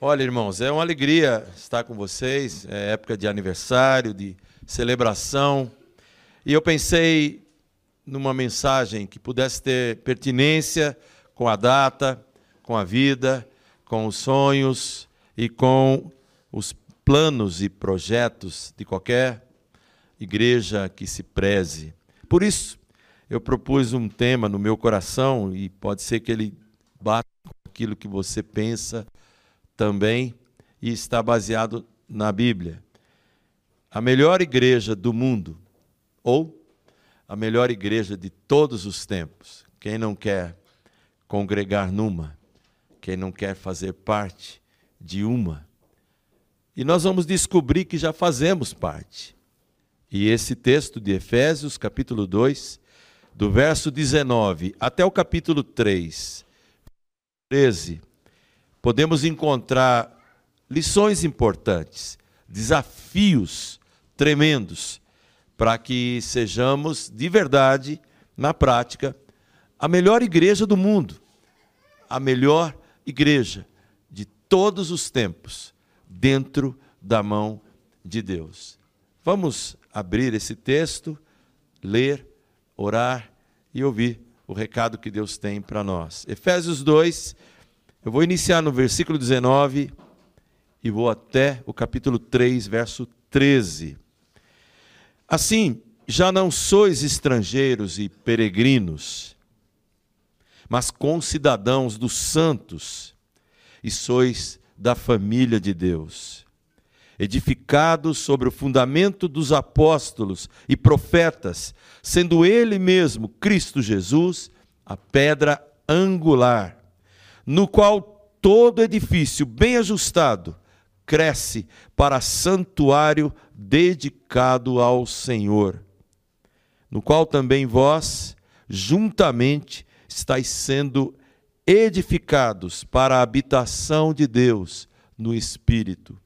Olha, irmãos, é uma alegria estar com vocês. É época de aniversário, de celebração. E eu pensei numa mensagem que pudesse ter pertinência com a data, com a vida, com os sonhos e com os planos e projetos de qualquer igreja que se preze. Por isso, eu propus um tema no meu coração e pode ser que ele bata com aquilo que você pensa também e está baseado na Bíblia. A melhor igreja do mundo, ou a melhor igreja de todos os tempos. Quem não quer congregar numa, quem não quer fazer parte de uma. E nós vamos descobrir que já fazemos parte. E esse texto de Efésios, capítulo 2, do verso 19 até o capítulo 3, 13, podemos encontrar lições importantes, desafios tremendos, para que sejamos de verdade, na prática, a melhor igreja do mundo, a melhor igreja de todos os tempos, dentro da mão de Deus. Vamos abrir esse texto, ler, orar e ouvir o recado que Deus tem para nós. Efésios 2, eu vou iniciar no versículo 19 e vou até o capítulo 3, verso 13. Assim, já não sois estrangeiros e peregrinos, mas concidadãos dos santos, e sois da família de Deus, edificados sobre o fundamento dos apóstolos e profetas, sendo Ele mesmo, Cristo Jesus, a pedra angular no qual todo edifício bem ajustado cresce para santuário dedicado ao Senhor, no qual também vós, juntamente, estáis sendo edificados para a habitação de Deus no Espírito.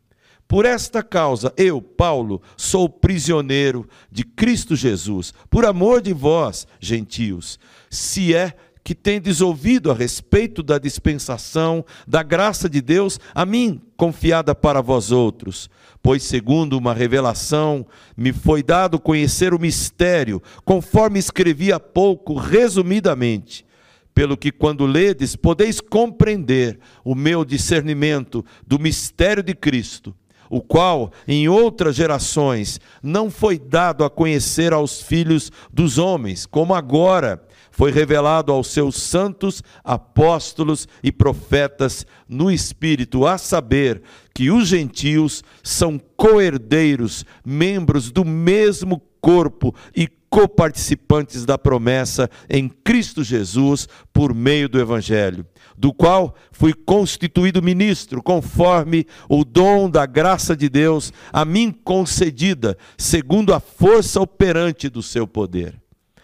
Por esta causa, eu, Paulo, sou prisioneiro de Cristo Jesus, por amor de vós, gentios, se é que tendes ouvido a respeito da dispensação da graça de Deus, a mim confiada para vós outros. Pois, segundo uma revelação, me foi dado conhecer o mistério, conforme escrevi há pouco, resumidamente. Pelo que, quando ledes, podeis compreender o meu discernimento do mistério de Cristo o qual em outras gerações não foi dado a conhecer aos filhos dos homens, como agora foi revelado aos seus santos apóstolos e profetas no Espírito, a saber que os gentios são coerdeiros, membros do mesmo corpo e coparticipantes da promessa em Cristo Jesus por meio do Evangelho, do qual fui constituído ministro, conforme o dom da graça de Deus a mim concedida, segundo a força operante do seu poder.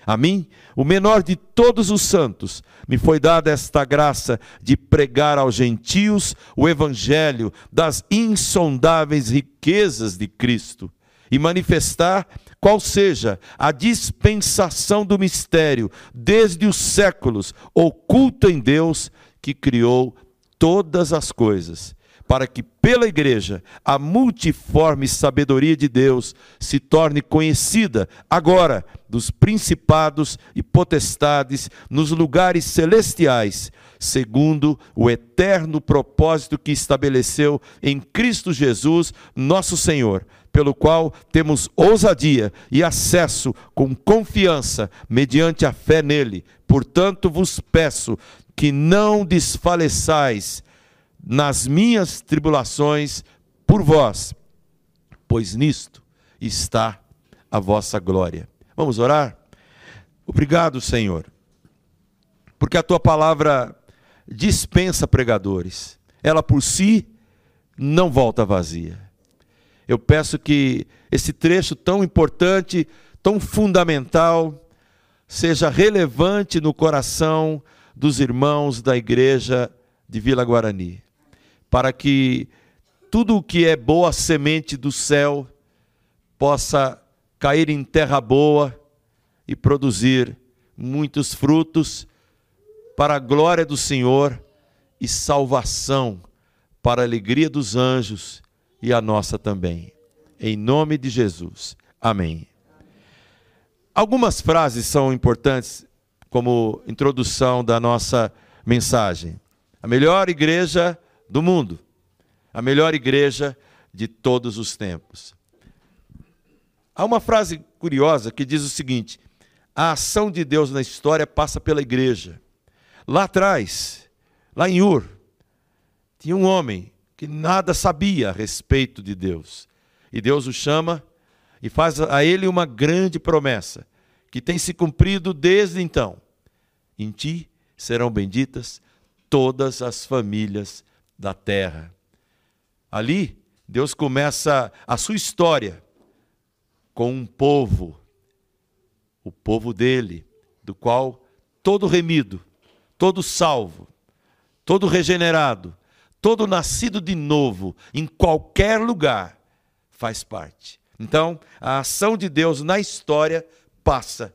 A mim, o menor de todos os santos, me foi dada esta graça de pregar aos gentios o evangelho das insondáveis riquezas de Cristo e manifestar qual seja a dispensação do mistério desde os séculos oculta em Deus que criou todas as coisas para que pela igreja a multiforme sabedoria de Deus se torne conhecida agora dos principados e potestades nos lugares celestiais, segundo o eterno propósito que estabeleceu em Cristo Jesus, nosso Senhor, pelo qual temos ousadia e acesso com confiança mediante a fé nele. Portanto, vos peço que não desfaleçais nas minhas tribulações por vós, pois nisto está a vossa glória. Vamos orar? Obrigado, Senhor, porque a tua palavra dispensa pregadores, ela por si não volta vazia. Eu peço que esse trecho tão importante, tão fundamental, seja relevante no coração dos irmãos da igreja de Vila Guarani para que tudo o que é boa semente do céu possa cair em terra boa e produzir muitos frutos para a glória do Senhor e salvação para a alegria dos anjos e a nossa também. Em nome de Jesus. Amém. Algumas frases são importantes como introdução da nossa mensagem. A melhor igreja do mundo, a melhor igreja de todos os tempos. Há uma frase curiosa que diz o seguinte: a ação de Deus na história passa pela igreja. Lá atrás, lá em Ur, tinha um homem que nada sabia a respeito de Deus. E Deus o chama e faz a ele uma grande promessa, que tem se cumprido desde então. Em ti serão benditas todas as famílias da terra. Ali, Deus começa a sua história com um povo, o povo dele, do qual todo remido, todo salvo, todo regenerado, todo nascido de novo, em qualquer lugar, faz parte. Então, a ação de Deus na história passa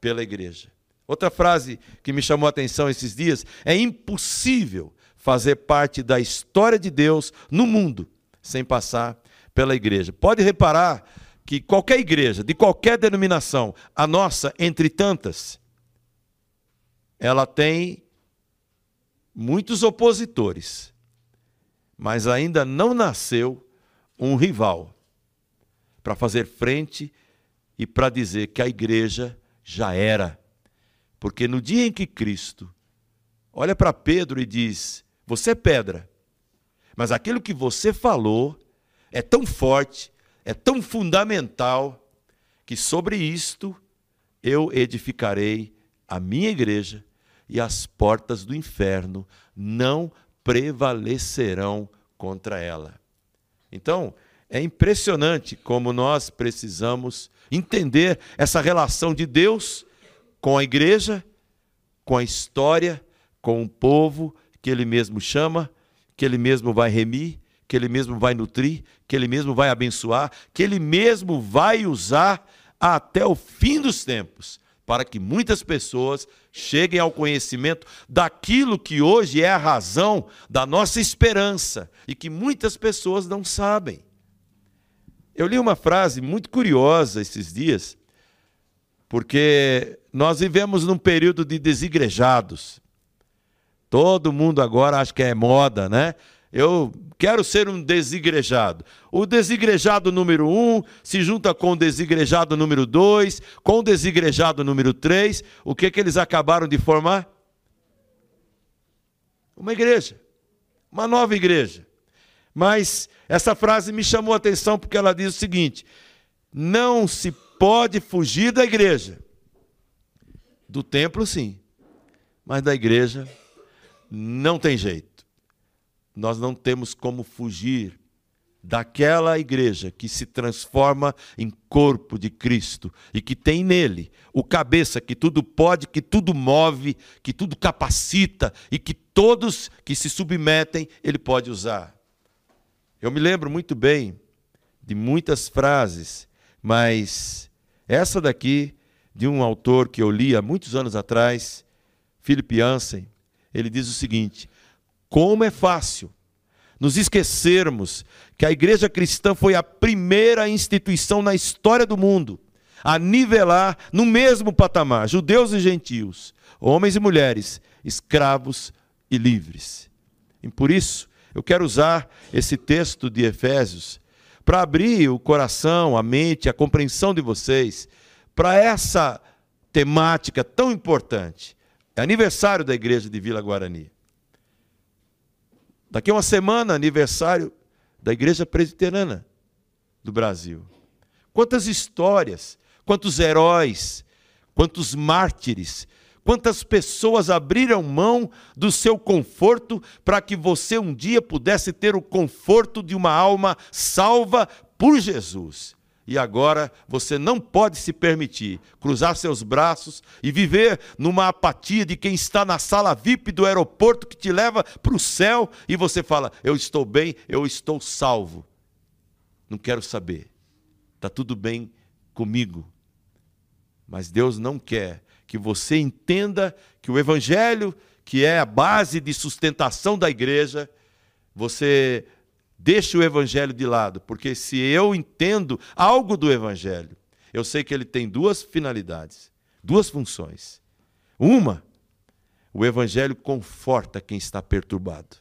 pela igreja. Outra frase que me chamou a atenção esses dias é impossível fazer parte da história de Deus no mundo sem passar pela igreja. Pode reparar que qualquer igreja, de qualquer denominação, a nossa, entre tantas, ela tem muitos opositores, mas ainda não nasceu um rival para fazer frente e para dizer que a igreja já era. Porque no dia em que Cristo olha para Pedro e diz: Você é pedra, mas aquilo que você falou é tão forte, é tão fundamental, que sobre isto eu edificarei a minha igreja e as portas do inferno não prevalecerão contra ela. Então, é impressionante como nós precisamos entender essa relação de Deus com a igreja, com a história, com o povo que ele mesmo chama, que ele mesmo vai remir, que ele mesmo vai nutrir, que ele mesmo vai abençoar, que ele mesmo vai usar até o fim dos tempos, para que muitas pessoas cheguem ao conhecimento daquilo que hoje é a razão da nossa esperança e que muitas pessoas não sabem. Eu li uma frase muito curiosa esses dias, porque nós vivemos num período de desigrejados. Todo mundo agora acha que é moda, né? Eu quero ser um desigrejado. O desigrejado número um se junta com o desigrejado número dois, com o desigrejado número três. O que, que eles acabaram de formar? Uma igreja. Uma nova igreja. Mas essa frase me chamou a atenção porque ela diz o seguinte: não se pode fugir da igreja. Do templo, sim, mas da igreja não tem jeito. Nós não temos como fugir daquela igreja que se transforma em corpo de Cristo e que tem nele o cabeça que tudo pode, que tudo move, que tudo capacita e que todos que se submetem ele pode usar. Eu me lembro muito bem de muitas frases, mas essa daqui, de um autor que eu li há muitos anos atrás, Philip Jansen, ele diz o seguinte: como é fácil nos esquecermos que a igreja cristã foi a primeira instituição na história do mundo a nivelar no mesmo patamar judeus e gentios, homens e mulheres, escravos e livres. E por isso, eu quero usar esse texto de Efésios para abrir o coração, a mente, a compreensão de vocês para essa temática tão importante. É aniversário da igreja de Vila Guarani. Daqui a uma semana, aniversário da igreja presbiterana do Brasil. Quantas histórias, quantos heróis, quantos mártires Quantas pessoas abriram mão do seu conforto para que você um dia pudesse ter o conforto de uma alma salva por Jesus? E agora você não pode se permitir cruzar seus braços e viver numa apatia de quem está na sala VIP do aeroporto que te leva para o céu e você fala: Eu estou bem, eu estou salvo. Não quero saber, está tudo bem comigo. Mas Deus não quer que você entenda que o Evangelho, que é a base de sustentação da igreja, você deixe o evangelho de lado, porque se eu entendo algo do evangelho, eu sei que ele tem duas finalidades, duas funções. Uma, o evangelho conforta quem está perturbado.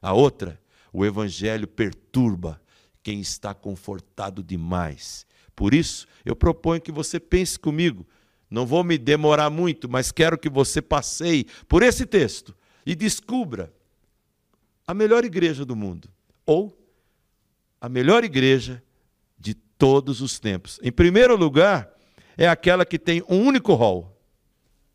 A outra, o evangelho perturba quem está confortado demais. Por isso, eu proponho que você pense comigo. Não vou me demorar muito, mas quero que você passeie por esse texto e descubra a melhor igreja do mundo ou a melhor igreja de todos os tempos. Em primeiro lugar, é aquela que tem um único rol.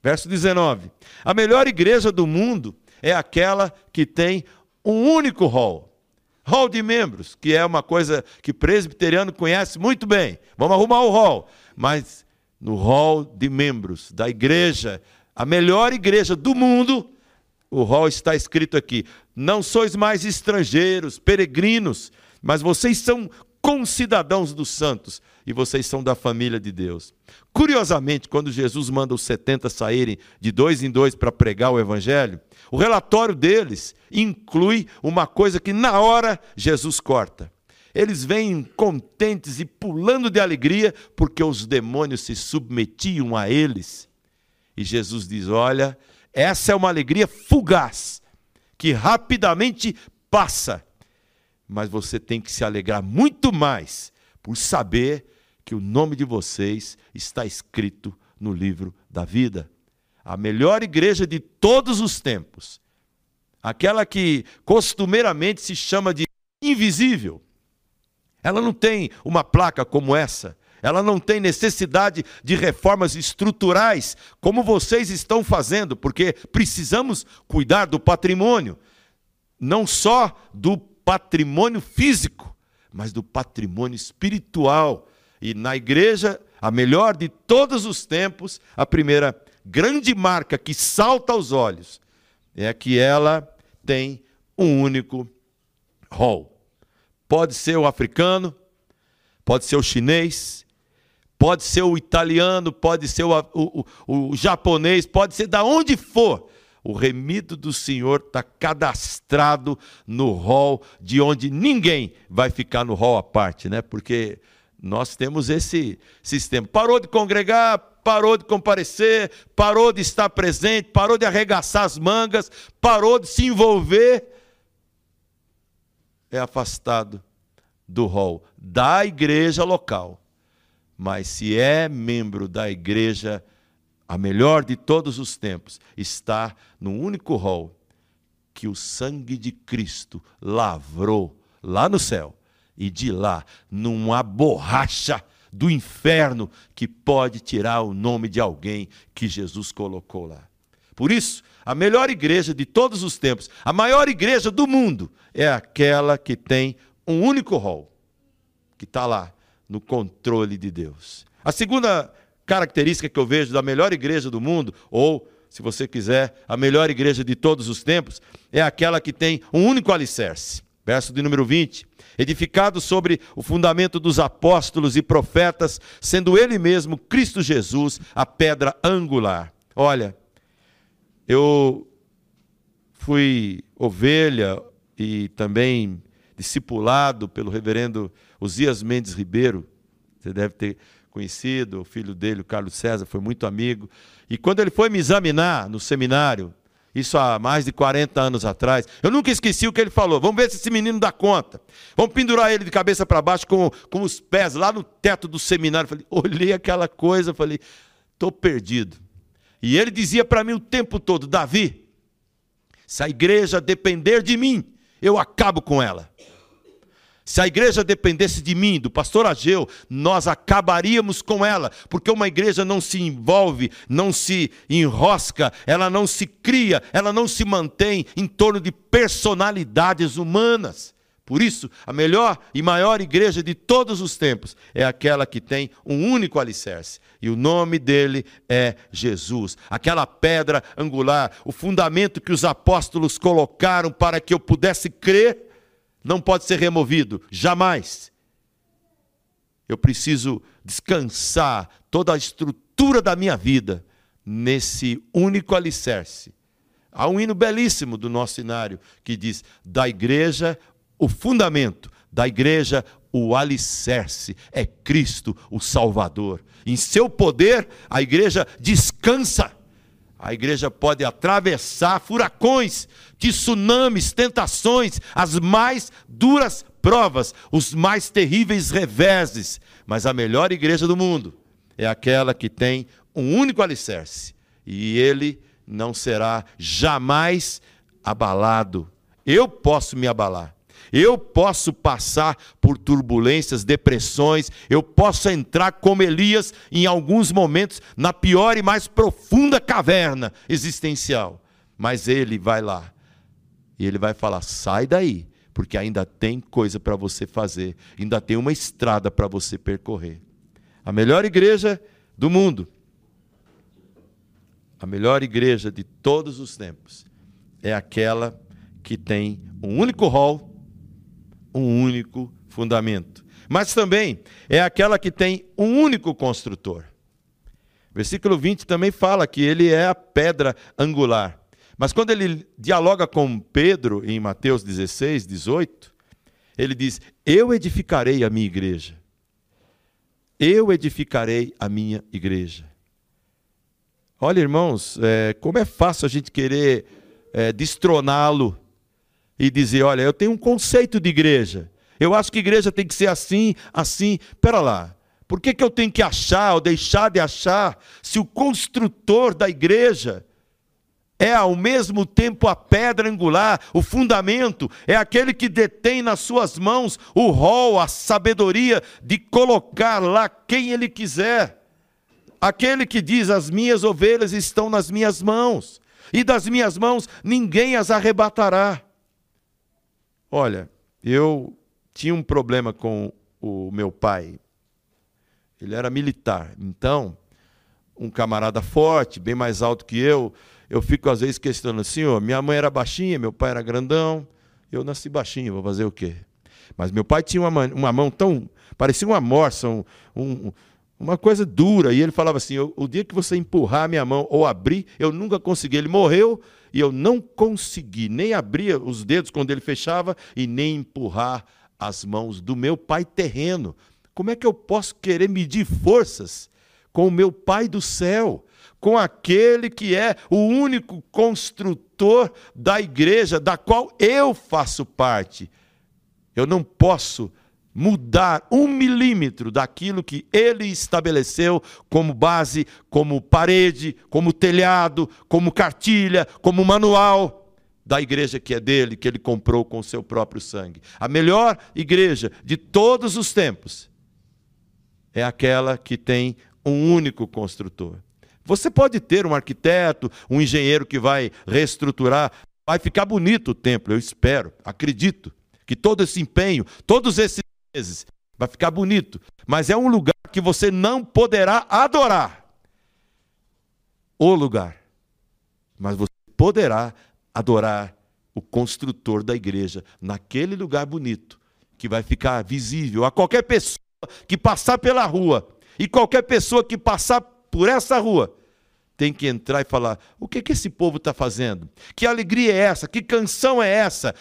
Verso 19. A melhor igreja do mundo é aquela que tem um único rol. Hall de membros, que é uma coisa que presbiteriano conhece muito bem. Vamos arrumar o hall. Mas no hall de membros da igreja, a melhor igreja do mundo, o hall está escrito aqui: não sois mais estrangeiros, peregrinos, mas vocês são concidadãos dos santos e vocês são da família de Deus. Curiosamente, quando Jesus manda os 70 saírem de dois em dois para pregar o evangelho, o relatório deles inclui uma coisa que na hora Jesus corta. Eles vêm contentes e pulando de alegria porque os demônios se submetiam a eles. E Jesus diz: Olha, essa é uma alegria fugaz, que rapidamente passa mas você tem que se alegrar muito mais por saber que o nome de vocês está escrito no livro da vida. A melhor igreja de todos os tempos, aquela que costumeiramente se chama de invisível. Ela não tem uma placa como essa, ela não tem necessidade de reformas estruturais como vocês estão fazendo, porque precisamos cuidar do patrimônio, não só do patrimônio físico, mas do patrimônio espiritual. E na igreja, a melhor de todos os tempos, a primeira grande marca que salta aos olhos é que ela tem um único rol. Pode ser o africano, pode ser o chinês, pode ser o italiano, pode ser o, o, o, o japonês, pode ser da onde for o remido do Senhor está cadastrado no rol de onde ninguém vai ficar no rol à parte, né? Porque nós temos esse sistema. Parou de congregar, parou de comparecer, parou de estar presente, parou de arregaçar as mangas, parou de se envolver, é afastado do rol da igreja local. Mas se é membro da igreja a melhor de todos os tempos, está no único rol que o sangue de Cristo lavrou lá no céu e de lá numa borracha do inferno que pode tirar o nome de alguém que Jesus colocou lá. Por isso, a melhor igreja de todos os tempos, a maior igreja do mundo, é aquela que tem um único rol, que está lá no controle de Deus. A segunda característica que eu vejo da melhor igreja do mundo, ou, se você quiser, a melhor igreja de todos os tempos, é aquela que tem um único alicerce. Verso de número 20. Edificado sobre o fundamento dos apóstolos e profetas, sendo ele mesmo, Cristo Jesus, a pedra angular. Olha, eu fui ovelha e também discipulado pelo reverendo Osias Mendes Ribeiro. Você deve ter conhecido, o filho dele, o Carlos César, foi muito amigo. E quando ele foi me examinar no seminário, isso há mais de 40 anos atrás, eu nunca esqueci o que ele falou. Vamos ver se esse menino dá conta. Vamos pendurar ele de cabeça para baixo com, com os pés lá no teto do seminário. Falei, olhei aquela coisa, falei, estou perdido. E ele dizia para mim o tempo todo: Davi, se a igreja depender de mim, eu acabo com ela. Se a igreja dependesse de mim, do pastor Ageu, nós acabaríamos com ela, porque uma igreja não se envolve, não se enrosca, ela não se cria, ela não se mantém em torno de personalidades humanas. Por isso, a melhor e maior igreja de todos os tempos é aquela que tem um único alicerce, e o nome dele é Jesus. Aquela pedra angular, o fundamento que os apóstolos colocaram para que eu pudesse crer não pode ser removido, jamais. Eu preciso descansar toda a estrutura da minha vida nesse único alicerce, Há um hino belíssimo do nosso cenário que diz: da igreja o fundamento, da igreja o alicerce, é Cristo o Salvador. Em seu poder, a igreja descansa. A igreja pode atravessar furacões, tsunamis, tentações, as mais duras provas, os mais terríveis reveses. Mas a melhor igreja do mundo é aquela que tem um único alicerce, e ele não será jamais abalado. Eu posso me abalar. Eu posso passar por turbulências, depressões, eu posso entrar como Elias em alguns momentos na pior e mais profunda caverna existencial. Mas ele vai lá e ele vai falar: sai daí, porque ainda tem coisa para você fazer, ainda tem uma estrada para você percorrer. A melhor igreja do mundo a melhor igreja de todos os tempos é aquela que tem um único rol, um único fundamento. Mas também é aquela que tem um único construtor. Versículo 20 também fala que ele é a pedra angular. Mas quando ele dialoga com Pedro em Mateus 16, 18, ele diz: Eu edificarei a minha igreja. Eu edificarei a minha igreja. Olha, irmãos, é, como é fácil a gente querer é, destroná-lo e dizer: olha, eu tenho um conceito de igreja. Eu acho que igreja tem que ser assim, assim. Pera lá. Por que, que eu tenho que achar ou deixar de achar se o construtor da igreja é ao mesmo tempo a pedra angular, o fundamento, é aquele que detém nas suas mãos o rol, a sabedoria de colocar lá quem ele quiser. Aquele que diz: As minhas ovelhas estão nas minhas mãos, e das minhas mãos ninguém as arrebatará. Olha, eu tinha um problema com o meu pai. Ele era militar, então, um camarada forte, bem mais alto que eu. Eu fico às vezes questionando, senhor, minha mãe era baixinha, meu pai era grandão, eu nasci baixinho, vou fazer o quê? Mas meu pai tinha uma, uma mão tão. parecia uma morsa, um, um, uma coisa dura. E ele falava assim: o dia que você empurrar a minha mão ou abrir, eu nunca consegui. Ele morreu e eu não consegui nem abrir os dedos quando ele fechava e nem empurrar as mãos do meu pai terreno. Como é que eu posso querer medir forças com o meu pai do céu? Com aquele que é o único construtor da igreja, da qual eu faço parte. Eu não posso mudar um milímetro daquilo que ele estabeleceu como base, como parede, como telhado, como cartilha, como manual da igreja que é dele, que ele comprou com o seu próprio sangue. A melhor igreja de todos os tempos é aquela que tem um único construtor. Você pode ter um arquiteto, um engenheiro que vai reestruturar, vai ficar bonito o templo, eu espero, acredito que todo esse empenho, todos esses vezes. Vai ficar bonito. Mas é um lugar que você não poderá adorar. O lugar. Mas você poderá adorar o construtor da igreja naquele lugar bonito, que vai ficar visível a qualquer pessoa que passar pela rua. E qualquer pessoa que passar por essa rua tem que entrar e falar: o que, que esse povo está fazendo? Que alegria é essa? Que canção é essa?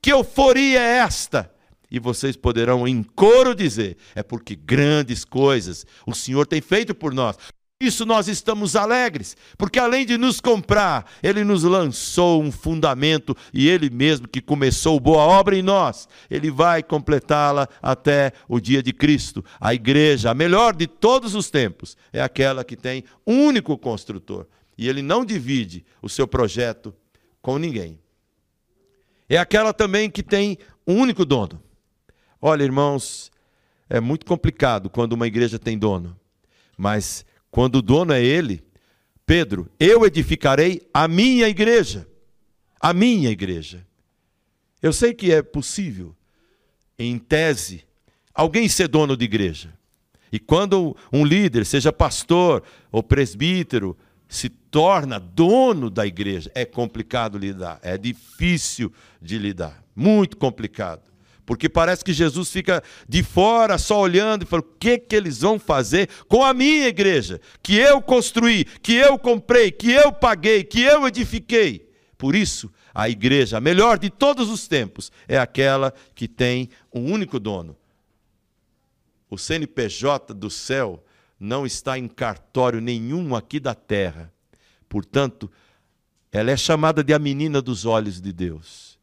Que euforia é esta? E vocês poderão em coro dizer: é porque grandes coisas o Senhor tem feito por nós. Isso nós estamos alegres, porque além de nos comprar, Ele nos lançou um fundamento e Ele mesmo que começou boa obra em nós, Ele vai completá-la até o dia de Cristo. A igreja, a melhor de todos os tempos, é aquela que tem um único construtor e Ele não divide o seu projeto com ninguém. É aquela também que tem um único dono. Olha, irmãos, é muito complicado quando uma igreja tem dono, mas quando o dono é ele, Pedro, eu edificarei a minha igreja. A minha igreja. Eu sei que é possível, em tese, alguém ser dono de igreja. E quando um líder, seja pastor ou presbítero, se torna dono da igreja, é complicado lidar, é difícil de lidar, muito complicado. Porque parece que Jesus fica de fora só olhando e fala: o que, que eles vão fazer com a minha igreja, que eu construí, que eu comprei, que eu paguei, que eu edifiquei? Por isso, a igreja, a melhor de todos os tempos, é aquela que tem um único dono. O CNPJ do céu não está em cartório nenhum aqui da terra. Portanto, ela é chamada de a menina dos olhos de Deus.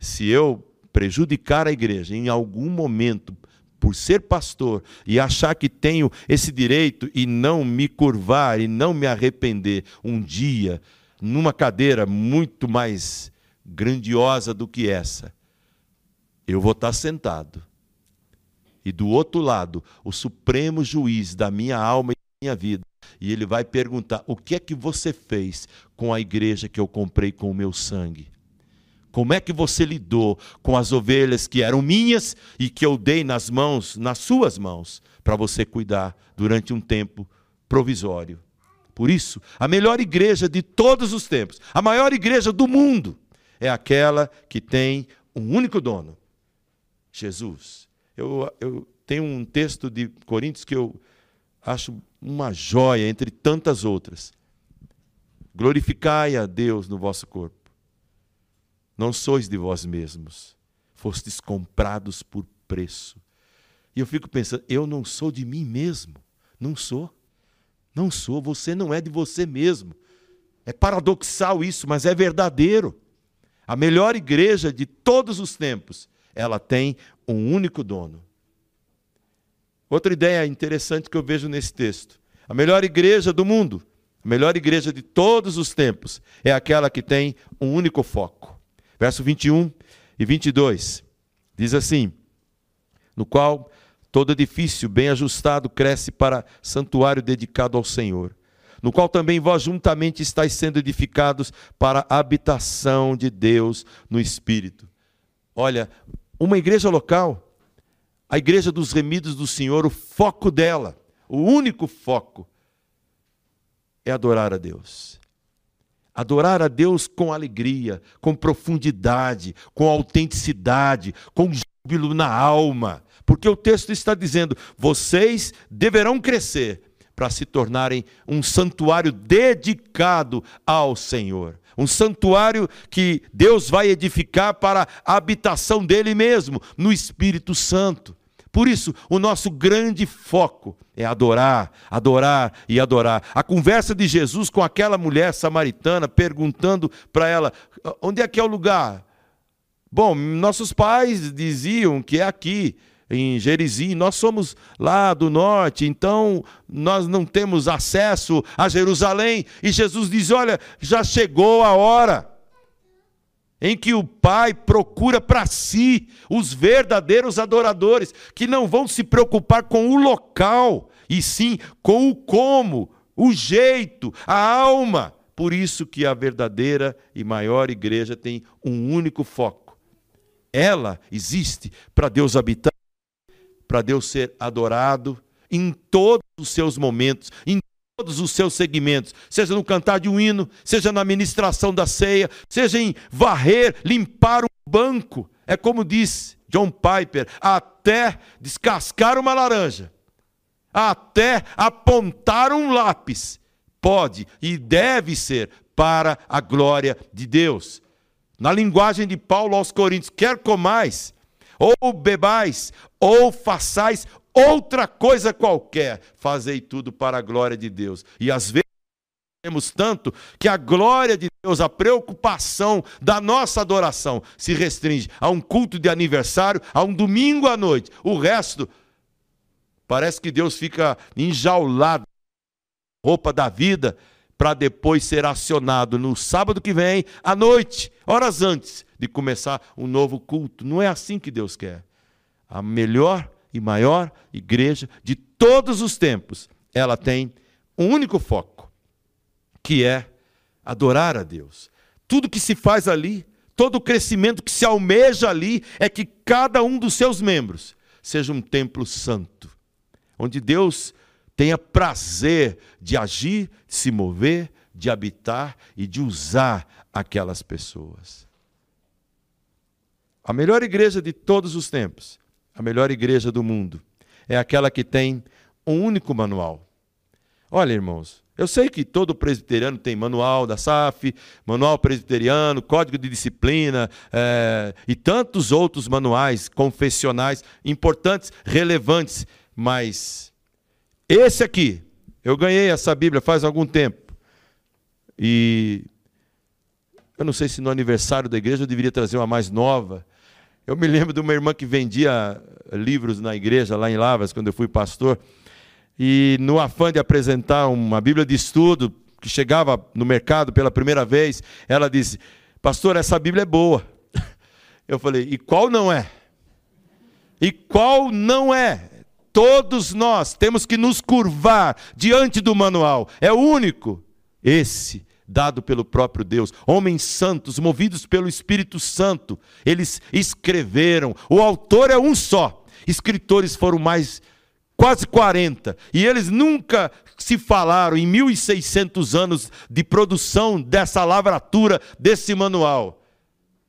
Se eu prejudicar a igreja em algum momento por ser pastor e achar que tenho esse direito e não me curvar e não me arrepender um dia numa cadeira muito mais grandiosa do que essa, eu vou estar sentado. E do outro lado, o supremo juiz da minha alma e da minha vida, e ele vai perguntar: o que é que você fez com a igreja que eu comprei com o meu sangue? Como é que você lidou com as ovelhas que eram minhas e que eu dei nas mãos, nas suas mãos, para você cuidar durante um tempo provisório? Por isso, a melhor igreja de todos os tempos, a maior igreja do mundo, é aquela que tem um único dono: Jesus. Eu, eu tenho um texto de Coríntios que eu acho uma joia entre tantas outras. Glorificai a Deus no vosso corpo. Não sois de vós mesmos, fostes comprados por preço. E eu fico pensando, eu não sou de mim mesmo. Não sou. Não sou, você não é de você mesmo. É paradoxal isso, mas é verdadeiro. A melhor igreja de todos os tempos, ela tem um único dono. Outra ideia interessante que eu vejo nesse texto: a melhor igreja do mundo, a melhor igreja de todos os tempos, é aquela que tem um único foco. Verso 21 e 22 diz assim: no qual Todo edifício bem ajustado cresce para santuário dedicado ao Senhor, no qual também vós juntamente estáis sendo edificados para a habitação de Deus no Espírito. Olha, uma igreja local, a igreja dos remidos do Senhor, o foco dela, o único foco, é adorar a Deus. Adorar a Deus com alegria, com profundidade, com autenticidade, com júbilo na alma porque o texto está dizendo: vocês deverão crescer para se tornarem um santuário dedicado ao Senhor. Um santuário que Deus vai edificar para a habitação dele mesmo, no Espírito Santo. Por isso, o nosso grande foco é adorar, adorar e adorar. A conversa de Jesus com aquela mulher samaritana, perguntando para ela: onde é que é o lugar? Bom, nossos pais diziam que é aqui em Gerizim, nós somos lá do norte, então nós não temos acesso a Jerusalém. E Jesus diz: Olha, já chegou a hora em que o Pai procura para si os verdadeiros adoradores, que não vão se preocupar com o local, e sim com o como, o jeito, a alma. Por isso que a verdadeira e maior igreja tem um único foco. Ela existe para Deus habitar para Deus ser adorado em todos os seus momentos, em todos os seus segmentos, seja no cantar de um hino, seja na ministração da ceia, seja em varrer, limpar um banco. É como diz John Piper, até descascar uma laranja, até apontar um lápis, pode e deve ser para a glória de Deus. Na linguagem de Paulo aos Coríntios, quer comais, ou bebais, ou façais outra coisa qualquer, fazei tudo para a glória de Deus. E às vezes temos tanto que a glória de Deus, a preocupação da nossa adoração se restringe a um culto de aniversário, a um domingo à noite. O resto parece que Deus fica enjaulado roupa da vida para depois ser acionado no sábado que vem, à noite, horas antes de começar um novo culto. Não é assim que Deus quer. A melhor e maior igreja de todos os tempos, ela tem um único foco, que é adorar a Deus. Tudo que se faz ali, todo o crescimento que se almeja ali, é que cada um dos seus membros seja um templo santo, onde Deus tenha prazer de agir, de se mover, de habitar e de usar aquelas pessoas. A melhor igreja de todos os tempos, a melhor igreja do mundo, é aquela que tem um único manual. Olha, irmãos, Eu sei que todo presbiteriano tem manual da SAF, manual presbiteriano, código de disciplina é, e tantos outros manuais confessionais importantes, relevantes, mas esse aqui, eu ganhei essa Bíblia faz algum tempo. E eu não sei se no aniversário da igreja eu deveria trazer uma mais nova. Eu me lembro de uma irmã que vendia livros na igreja, lá em Lavras, quando eu fui pastor. E no afã de apresentar uma Bíblia de estudo, que chegava no mercado pela primeira vez, ela disse: Pastor, essa Bíblia é boa. Eu falei: E qual não é? E qual não é? Todos nós temos que nos curvar diante do manual. É o único. Esse dado pelo próprio Deus. Homens santos, movidos pelo Espírito Santo, eles escreveram. O autor é um só. Escritores foram mais quase 40, e eles nunca se falaram em 1600 anos de produção dessa lavratura desse manual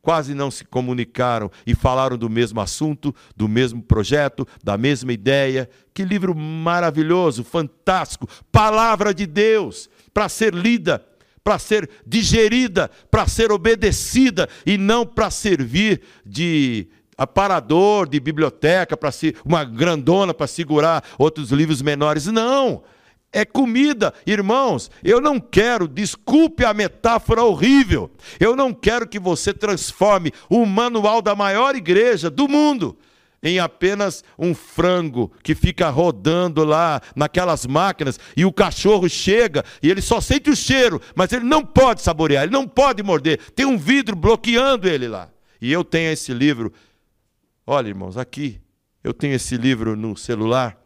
quase não se comunicaram e falaram do mesmo assunto, do mesmo projeto, da mesma ideia. Que livro maravilhoso, fantástico, palavra de Deus para ser lida, para ser digerida, para ser obedecida e não para servir de aparador de biblioteca, para ser uma grandona para segurar outros livros menores. Não é comida. Irmãos, eu não quero, desculpe a metáfora horrível, eu não quero que você transforme o manual da maior igreja do mundo em apenas um frango que fica rodando lá naquelas máquinas e o cachorro chega e ele só sente o cheiro, mas ele não pode saborear, ele não pode morder, tem um vidro bloqueando ele lá. E eu tenho esse livro, olha irmãos, aqui, eu tenho esse livro no celular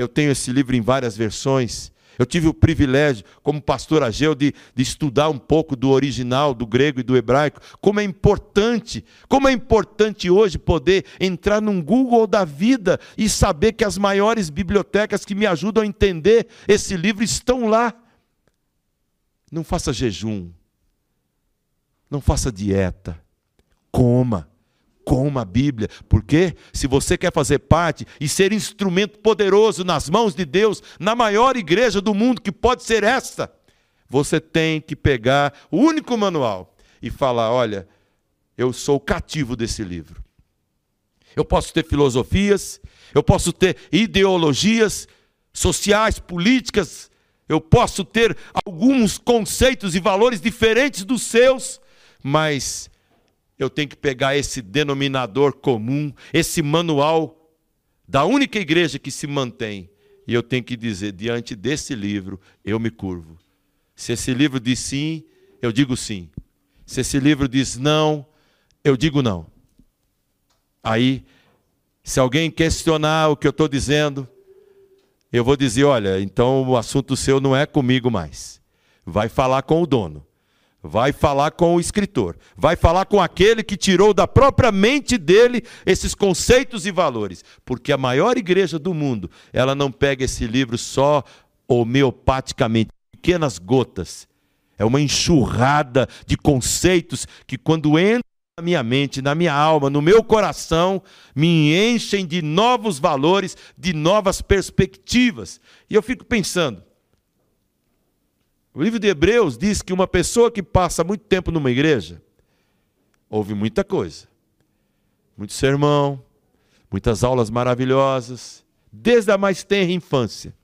eu tenho esse livro em várias versões. Eu tive o privilégio, como pastor Ageu, de, de, estudar um pouco do original, do grego e do hebraico. Como é importante, como é importante hoje poder entrar num Google da vida e saber que as maiores bibliotecas que me ajudam a entender esse livro estão lá. Não faça jejum, não faça dieta, coma coma a Bíblia, porque se você quer fazer parte e ser instrumento poderoso nas mãos de Deus, na maior igreja do mundo, que pode ser esta, você tem que pegar o único manual e falar: olha, eu sou cativo desse livro. Eu posso ter filosofias, eu posso ter ideologias sociais, políticas, eu posso ter alguns conceitos e valores diferentes dos seus, mas eu tenho que pegar esse denominador comum, esse manual da única igreja que se mantém, e eu tenho que dizer: diante desse livro, eu me curvo. Se esse livro diz sim, eu digo sim. Se esse livro diz não, eu digo não. Aí, se alguém questionar o que eu estou dizendo, eu vou dizer: olha, então o assunto seu não é comigo mais. Vai falar com o dono vai falar com o escritor, vai falar com aquele que tirou da própria mente dele esses conceitos e valores, porque a maior igreja do mundo, ela não pega esse livro só homeopaticamente, pequenas gotas. É uma enxurrada de conceitos que quando entra na minha mente, na minha alma, no meu coração, me enchem de novos valores, de novas perspectivas. E eu fico pensando, o livro de Hebreus diz que uma pessoa que passa muito tempo numa igreja ouve muita coisa. Muito sermão, muitas aulas maravilhosas, desde a mais tenra infância.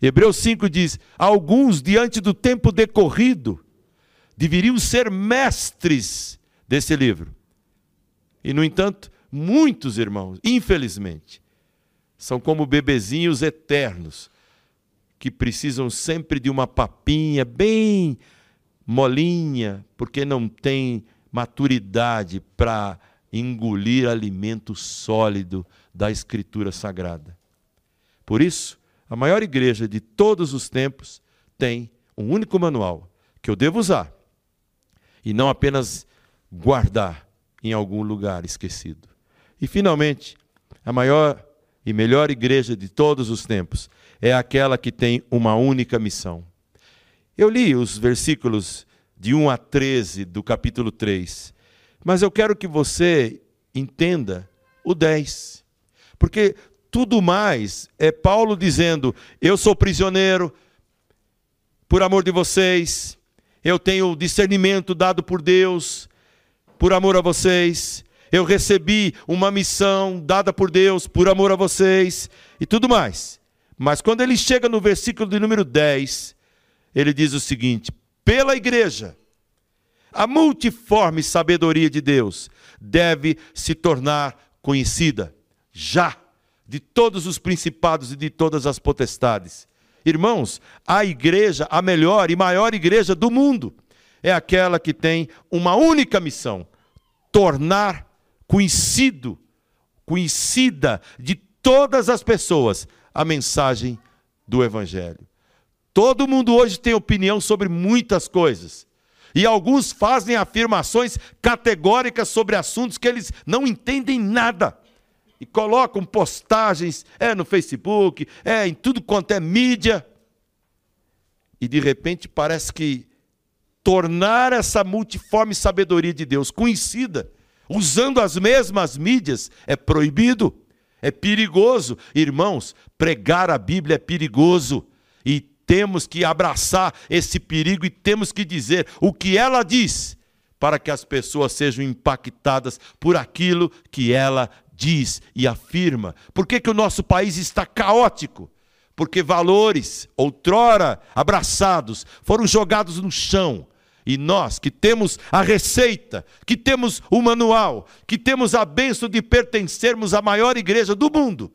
Hebreus 5 diz: Alguns, diante do tempo decorrido, deveriam ser mestres desse livro. E, no entanto, muitos irmãos, infelizmente, são como bebezinhos eternos, que precisam sempre de uma papinha bem molinha, porque não tem maturidade para engolir alimento sólido da Escritura Sagrada. Por isso, a maior igreja de todos os tempos tem um único manual que eu devo usar e não apenas guardar em algum lugar esquecido. E, finalmente, a maior e melhor igreja de todos os tempos é aquela que tem uma única missão. Eu li os versículos de 1 a 13 do capítulo 3, mas eu quero que você entenda o 10. Porque tudo mais é Paulo dizendo: eu sou prisioneiro, por amor de vocês, eu tenho discernimento dado por Deus, por amor a vocês, eu recebi uma missão dada por Deus por amor a vocês e tudo mais. Mas quando ele chega no versículo de número 10, ele diz o seguinte: pela igreja, a multiforme sabedoria de Deus deve se tornar conhecida já de todos os principados e de todas as potestades. Irmãos, a igreja, a melhor e maior igreja do mundo, é aquela que tem uma única missão: tornar conhecido, conhecida de todas as pessoas a mensagem do Evangelho. Todo mundo hoje tem opinião sobre muitas coisas. E alguns fazem afirmações categóricas sobre assuntos que eles não entendem nada. E colocam postagens, é no Facebook, é em tudo quanto é mídia. E de repente parece que tornar essa multiforme sabedoria de Deus conhecida usando as mesmas mídias, é proibido, é perigoso. Irmãos, pregar a Bíblia é perigoso e temos que abraçar esse perigo e temos que dizer o que ela diz para que as pessoas sejam impactadas por aquilo que ela diz e afirma. Por que, que o nosso país está caótico? Porque valores, outrora abraçados, foram jogados no chão e nós que temos a receita, que temos o manual, que temos a benção de pertencermos à maior igreja do mundo,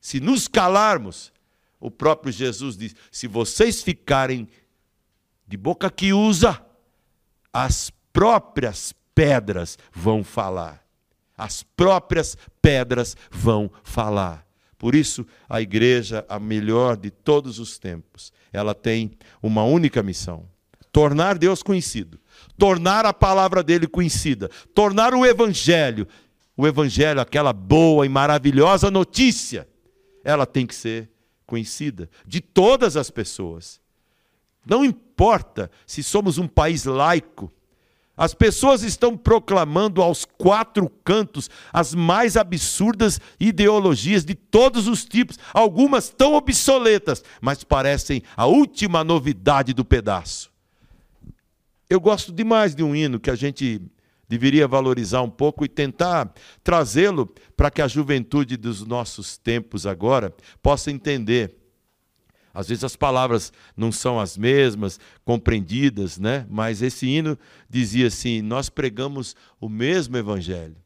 se nos calarmos, o próprio Jesus diz: se vocês ficarem de boca que usa, as próprias pedras vão falar. As próprias pedras vão falar. Por isso, a igreja, a melhor de todos os tempos, ela tem uma única missão tornar Deus conhecido, tornar a palavra dele conhecida, tornar o evangelho, o evangelho, aquela boa e maravilhosa notícia, ela tem que ser conhecida de todas as pessoas. Não importa se somos um país laico, as pessoas estão proclamando aos quatro cantos as mais absurdas ideologias de todos os tipos, algumas tão obsoletas, mas parecem a última novidade do pedaço. Eu gosto demais de um hino que a gente deveria valorizar um pouco e tentar trazê-lo para que a juventude dos nossos tempos agora possa entender. Às vezes as palavras não são as mesmas, compreendidas, né? Mas esse hino dizia assim: Nós pregamos o mesmo evangelho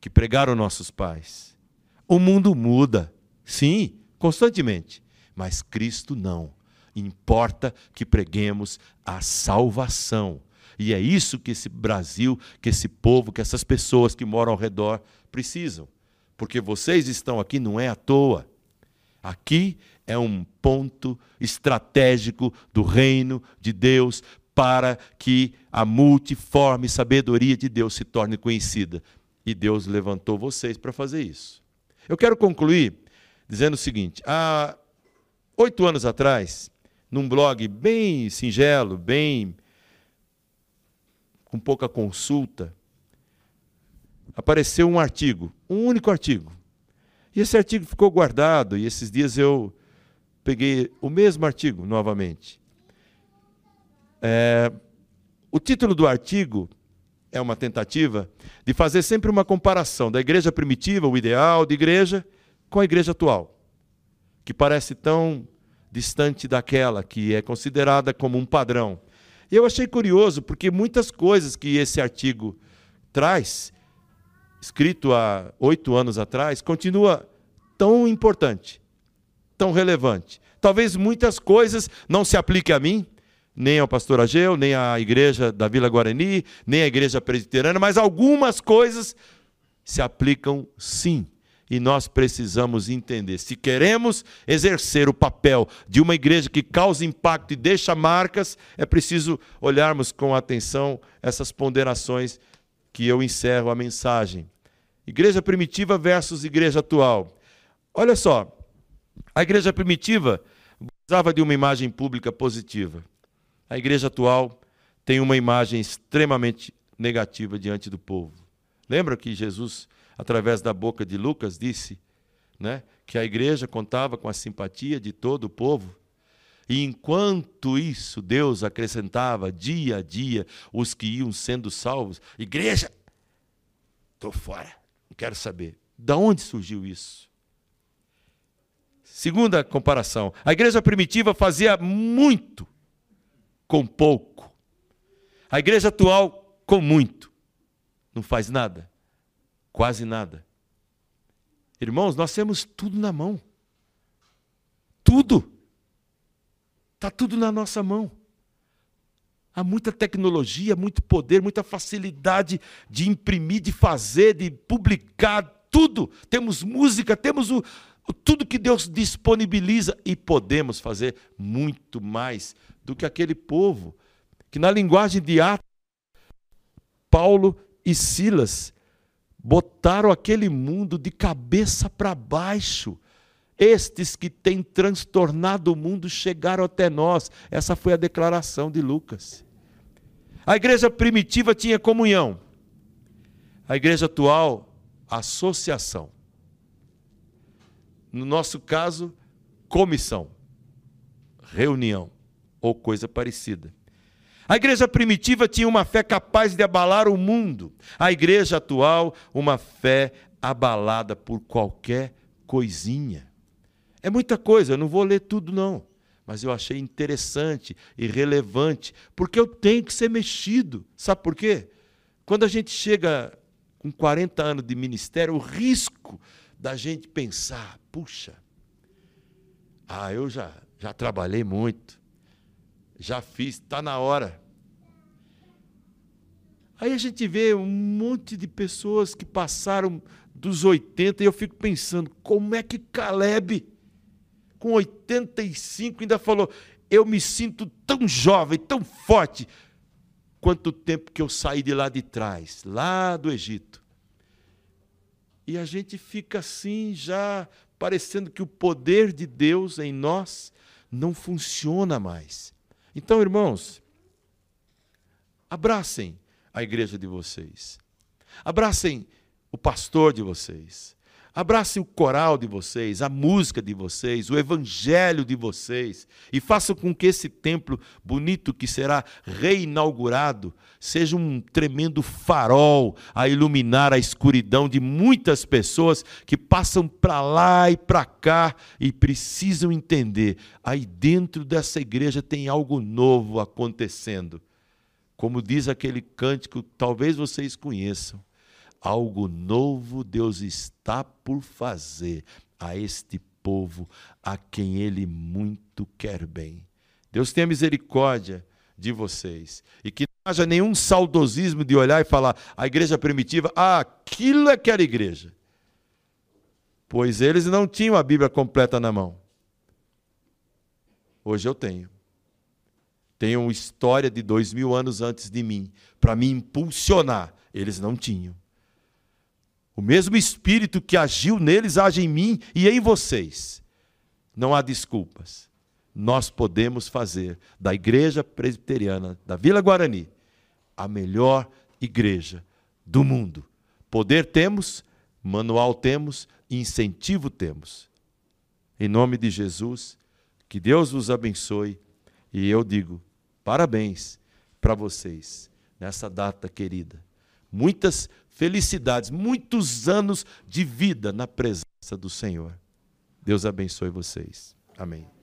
que pregaram nossos pais. O mundo muda, sim, constantemente, mas Cristo não. Importa que preguemos a salvação. E é isso que esse Brasil, que esse povo, que essas pessoas que moram ao redor precisam. Porque vocês estão aqui não é à toa. Aqui é um ponto estratégico do reino de Deus para que a multiforme sabedoria de Deus se torne conhecida. E Deus levantou vocês para fazer isso. Eu quero concluir dizendo o seguinte: há oito anos atrás, num blog bem singelo, bem com pouca consulta, apareceu um artigo, um único artigo. E esse artigo ficou guardado, e esses dias eu peguei o mesmo artigo novamente. É, o título do artigo é uma tentativa de fazer sempre uma comparação da igreja primitiva, o ideal de igreja, com a igreja atual, que parece tão distante daquela que é considerada como um padrão. Eu achei curioso, porque muitas coisas que esse artigo traz, escrito há oito anos atrás, continua tão importante, tão relevante. Talvez muitas coisas não se apliquem a mim, nem ao pastor Ageu, nem à igreja da Vila Guarani, nem à igreja presbiteriana, mas algumas coisas se aplicam sim e nós precisamos entender. Se queremos exercer o papel de uma igreja que causa impacto e deixa marcas, é preciso olharmos com atenção essas ponderações que eu encerro a mensagem. Igreja primitiva versus igreja atual. Olha só, a igreja primitiva gozava de uma imagem pública positiva. A igreja atual tem uma imagem extremamente negativa diante do povo. Lembra que Jesus através da boca de Lucas, disse né, que a igreja contava com a simpatia de todo o povo. E enquanto isso, Deus acrescentava dia a dia os que iam sendo salvos. Igreja, estou fora, não quero saber. Da onde surgiu isso? Segunda comparação: a igreja primitiva fazia muito com pouco. A igreja atual, com muito. Não faz nada, quase nada. Irmãos, nós temos tudo na mão. Tudo. Está tudo na nossa mão. Há muita tecnologia, muito poder, muita facilidade de imprimir, de fazer, de publicar, tudo. Temos música, temos o, tudo que Deus disponibiliza e podemos fazer muito mais do que aquele povo que, na linguagem de Atos, Paulo e Silas botaram aquele mundo de cabeça para baixo estes que têm transtornado o mundo chegaram até nós. Essa foi a declaração de Lucas. A igreja primitiva tinha comunhão. A igreja atual, associação. No nosso caso, comissão, reunião ou coisa parecida. A igreja primitiva tinha uma fé capaz de abalar o mundo. A igreja atual, uma fé abalada por qualquer coisinha. É muita coisa, eu não vou ler tudo, não. Mas eu achei interessante e relevante, porque eu tenho que ser mexido. Sabe por quê? Quando a gente chega com 40 anos de ministério, o risco da gente pensar, puxa, ah, eu já, já trabalhei muito, já fiz, está na hora. Aí a gente vê um monte de pessoas que passaram dos 80 e eu fico pensando, como é que Caleb com 85, ainda falou: Eu me sinto tão jovem, tão forte, quanto tempo que eu saí de lá de trás, lá do Egito. E a gente fica assim, já parecendo que o poder de Deus em nós não funciona mais. Então, irmãos, abracem a igreja de vocês, abracem o pastor de vocês, Abrace o coral de vocês, a música de vocês, o evangelho de vocês e façam com que esse templo bonito que será reinaugurado seja um tremendo farol a iluminar a escuridão de muitas pessoas que passam para lá e para cá e precisam entender: aí dentro dessa igreja tem algo novo acontecendo. Como diz aquele cântico, talvez vocês conheçam algo novo Deus está por fazer a este povo a quem Ele muito quer bem. Deus tenha misericórdia de vocês e que não haja nenhum saudosismo de olhar e falar a igreja primitiva, ah, aquilo é que era igreja. Pois eles não tinham a Bíblia completa na mão. Hoje eu tenho. Tenho uma história de dois mil anos antes de mim, para me impulsionar. Eles não tinham. O mesmo Espírito que agiu neles age em mim e em vocês. Não há desculpas. Nós podemos fazer da Igreja Presbiteriana da Vila Guarani a melhor igreja do mundo. Poder temos, manual temos, incentivo temos. Em nome de Jesus, que Deus vos abençoe e eu digo parabéns para vocês nessa data querida. Muitas felicidades, muitos anos de vida na presença do Senhor. Deus abençoe vocês. Amém.